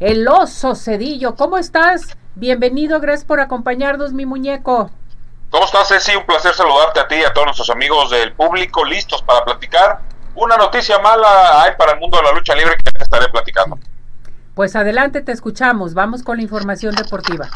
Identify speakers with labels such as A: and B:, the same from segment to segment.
A: el oso Cedillo. ¿Cómo estás? Bienvenido, gracias por acompañarnos, mi muñeco.
B: ¿Cómo estás, Ceci? Un placer saludarte a ti y a todos nuestros amigos del público, listos para platicar. Una noticia mala hay para el mundo de la lucha libre que te estaré platicando.
A: Pues adelante, te escuchamos. Vamos con la información deportiva.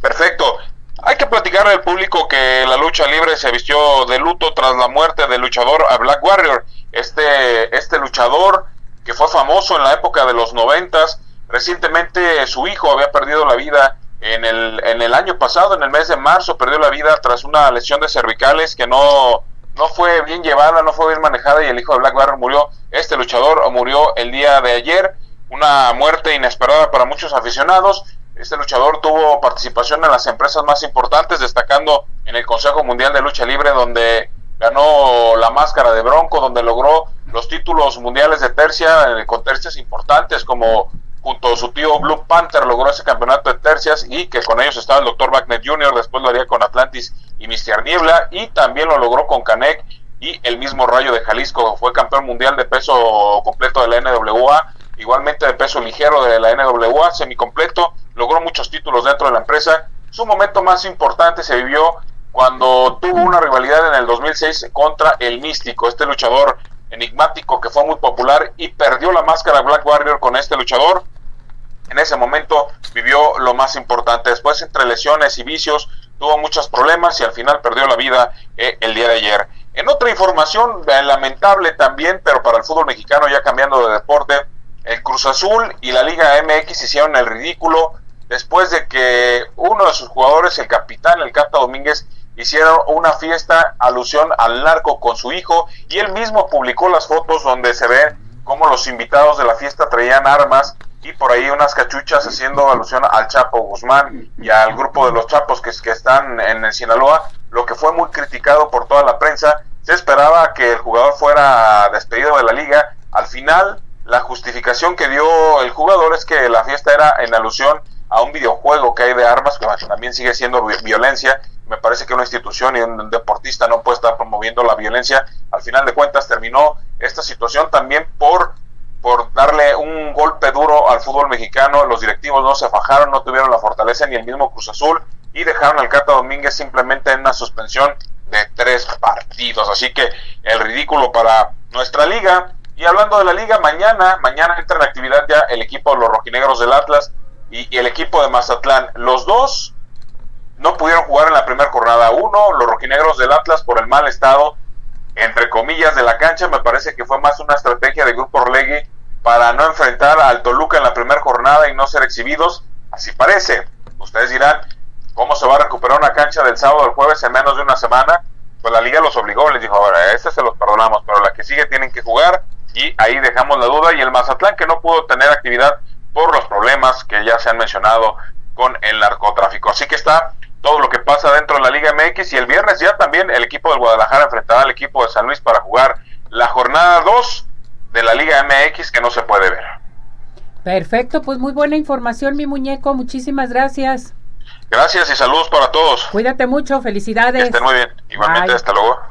B: Perfecto. Hay que platicar al público que la lucha libre se vistió de luto tras la muerte del luchador a Black Warrior. Este, este luchador que fue famoso en la época de los noventas. Recientemente su hijo había perdido la vida en el, en el año pasado, en el mes de marzo, perdió la vida tras una lesión de cervicales que no, no fue bien llevada, no fue bien manejada y el hijo de Black Warrior murió. Este luchador murió el día de ayer, una muerte inesperada para muchos aficionados. Este luchador tuvo participación en las empresas más importantes, destacando en el Consejo Mundial de Lucha Libre, donde ganó la máscara de Bronco, donde logró los títulos mundiales de tercia eh, con tercias importantes como junto a su tío Blue Panther logró ese campeonato de tercias y que con ellos estaba el Dr. Wagner Jr., después lo haría con Atlantis y Mr. Niebla y también lo logró con Canek y el mismo Rayo de Jalisco, fue campeón mundial de peso completo de la NWA, igualmente de peso ligero de la NWA, semicompleto, logró muchos títulos dentro de la empresa. Su momento más importante se vivió cuando tuvo una rivalidad en el 2006 contra el Místico, este luchador enigmático que fue muy popular y perdió la máscara Black Warrior con este luchador. En ese momento vivió lo más importante. Después, entre lesiones y vicios, tuvo muchos problemas y al final perdió la vida eh, el día de ayer. En otra información eh, lamentable también, pero para el fútbol mexicano ya cambiando de deporte, el Cruz Azul y la Liga MX hicieron el ridículo después de que uno de sus jugadores, el capitán, el Cata Domínguez, hicieron una fiesta alusión al narco con su hijo y él mismo publicó las fotos donde se ve cómo los invitados de la fiesta traían armas y por ahí unas cachuchas haciendo alusión al Chapo Guzmán y al grupo de los Chapos que, que están en el Sinaloa, lo que fue muy criticado por toda la prensa. Se esperaba que el jugador fuera despedido de la liga. Al final, la justificación que dio el jugador es que la fiesta era en alusión a un videojuego que hay de armas, que también sigue siendo violencia, me parece que una institución y un deportista no puede estar promoviendo la violencia. Al final de cuentas terminó esta situación también por, por darle un golpe duro al fútbol mexicano. Los directivos no se fajaron, no tuvieron la fortaleza ni el mismo Cruz Azul y dejaron al Cata Domínguez simplemente en una suspensión de tres partidos. Así que el ridículo para nuestra liga. Y hablando de la liga, mañana, mañana entra en actividad ya el equipo de los rojinegros del Atlas y el equipo de Mazatlán. Los dos no pudieron jugar en la primera jornada. Uno, los rojinegros del Atlas por el mal estado, entre comillas, de la cancha. Me parece que fue más una estrategia de Grupo Orlegui para no enfrentar al Toluca en la primera jornada y no ser exhibidos. Así parece. Ustedes dirán, ¿cómo se va a recuperar una cancha del sábado al jueves en menos de una semana? Pues la liga los obligó, les dijo, ahora, a este se los perdonamos, pero la que sigue tienen que jugar y ahí dejamos la duda. Y el Mazatlán que no pudo tener actividad por los problemas que ya se han mencionado con el narcotráfico. Así que está todo lo que pasa dentro de la Liga MX y el viernes ya también el equipo del Guadalajara enfrentará al equipo de San Luis para jugar la jornada 2 de la Liga MX que no se puede ver.
A: Perfecto, pues muy buena información mi muñeco, muchísimas gracias.
B: Gracias y saludos para todos.
A: Cuídate mucho, felicidades.
B: Que estén muy bien, igualmente, hasta luego.